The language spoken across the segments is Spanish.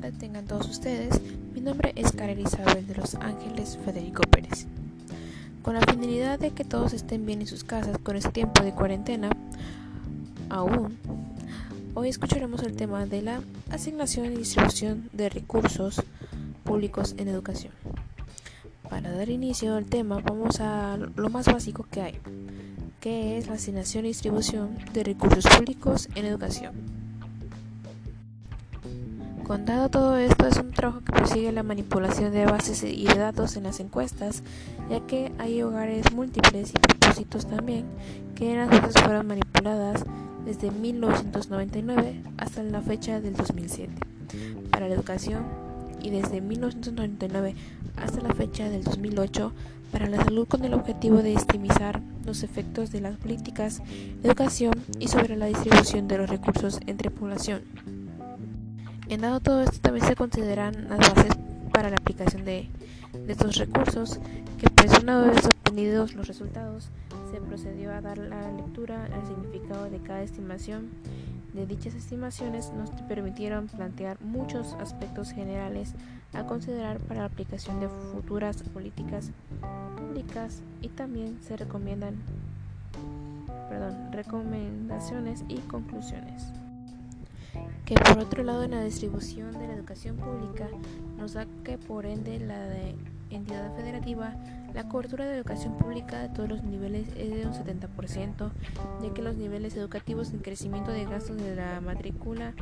tengan todos ustedes. Mi nombre es Karen Isabel de Los Ángeles Federico Pérez. Con la finalidad de que todos estén bien en sus casas con este tiempo de cuarentena, aún, hoy escucharemos el tema de la asignación y distribución de recursos públicos en educación. Para dar inicio al tema, vamos a lo más básico que hay, que es la asignación y distribución de recursos públicos en educación. Contado todo esto, es un trabajo que persigue la manipulación de bases y de datos en las encuestas, ya que hay hogares múltiples y propósitos también que las bases fueron manipuladas desde 1999 hasta la fecha del 2007 para la educación y desde 1999 hasta la fecha del 2008 para la salud con el objetivo de estimizar los efectos de las políticas educación y sobre la distribución de los recursos entre población. En dado todo esto también se consideran las bases para la aplicación de, estos recursos, que pues una vez obtenidos los resultados, se procedió a dar la lectura al significado de cada estimación. De dichas estimaciones nos permitieron plantear muchos aspectos generales a considerar para la aplicación de futuras políticas públicas y también se recomiendan perdón, recomendaciones y conclusiones que por otro lado en la distribución de la educación pública nos da que por ende la de entidad federativa la cobertura de educación pública de todos los niveles es de un 70%, ya que los niveles educativos en crecimiento de gastos de la matrícula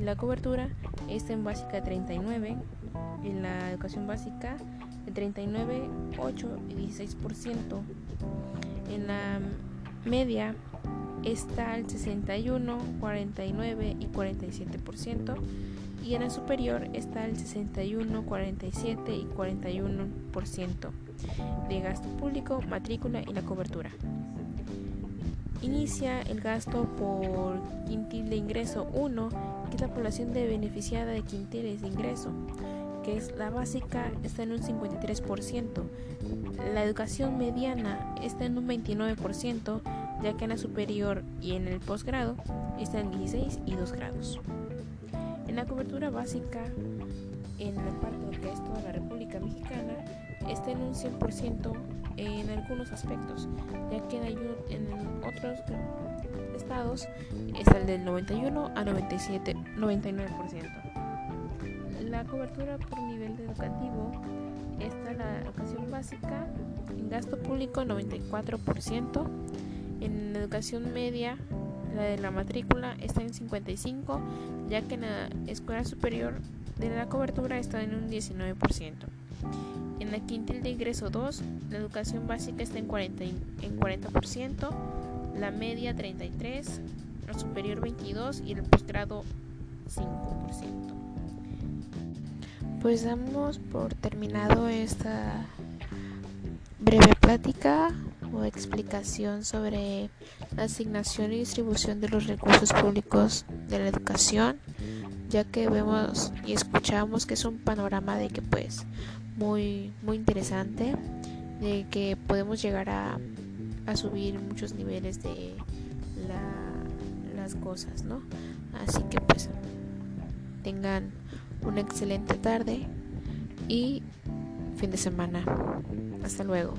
y la cobertura está en básica 39, en la educación básica de 39, 8 y 16%, en la media está al 61, 49 y 47% y en el superior está el 61, 47 y 41% de gasto público, matrícula y la cobertura. Inicia el gasto por quintil de ingreso 1, que es la población de beneficiada de quintiles de ingreso, que es la básica, está en un 53%, la educación mediana está en un 29%, ya que en la superior y en el posgrado están 16 y 2 grados. En la cobertura básica, en la parte que es toda la República Mexicana, está en un 100% en algunos aspectos, ya que en, en otros estados está el del 91 a 97, 99%. La cobertura por nivel educativo está la educación básica en gasto público 94%, en educación media, la de la matrícula está en 55, ya que en la escuela superior de la cobertura está en un 19%. En la quintil de ingreso 2, la educación básica está en 40%, en 40% la media 33%, la superior 22% y el posgrado 5%. Pues damos por terminado esta breve plática o explicación sobre la asignación y distribución de los recursos públicos de la educación, ya que vemos y escuchamos que es un panorama de que pues muy muy interesante, de que podemos llegar a, a subir muchos niveles de las cosas, ¿no? Así que pues tengan una excelente tarde y fin de semana. Hasta luego.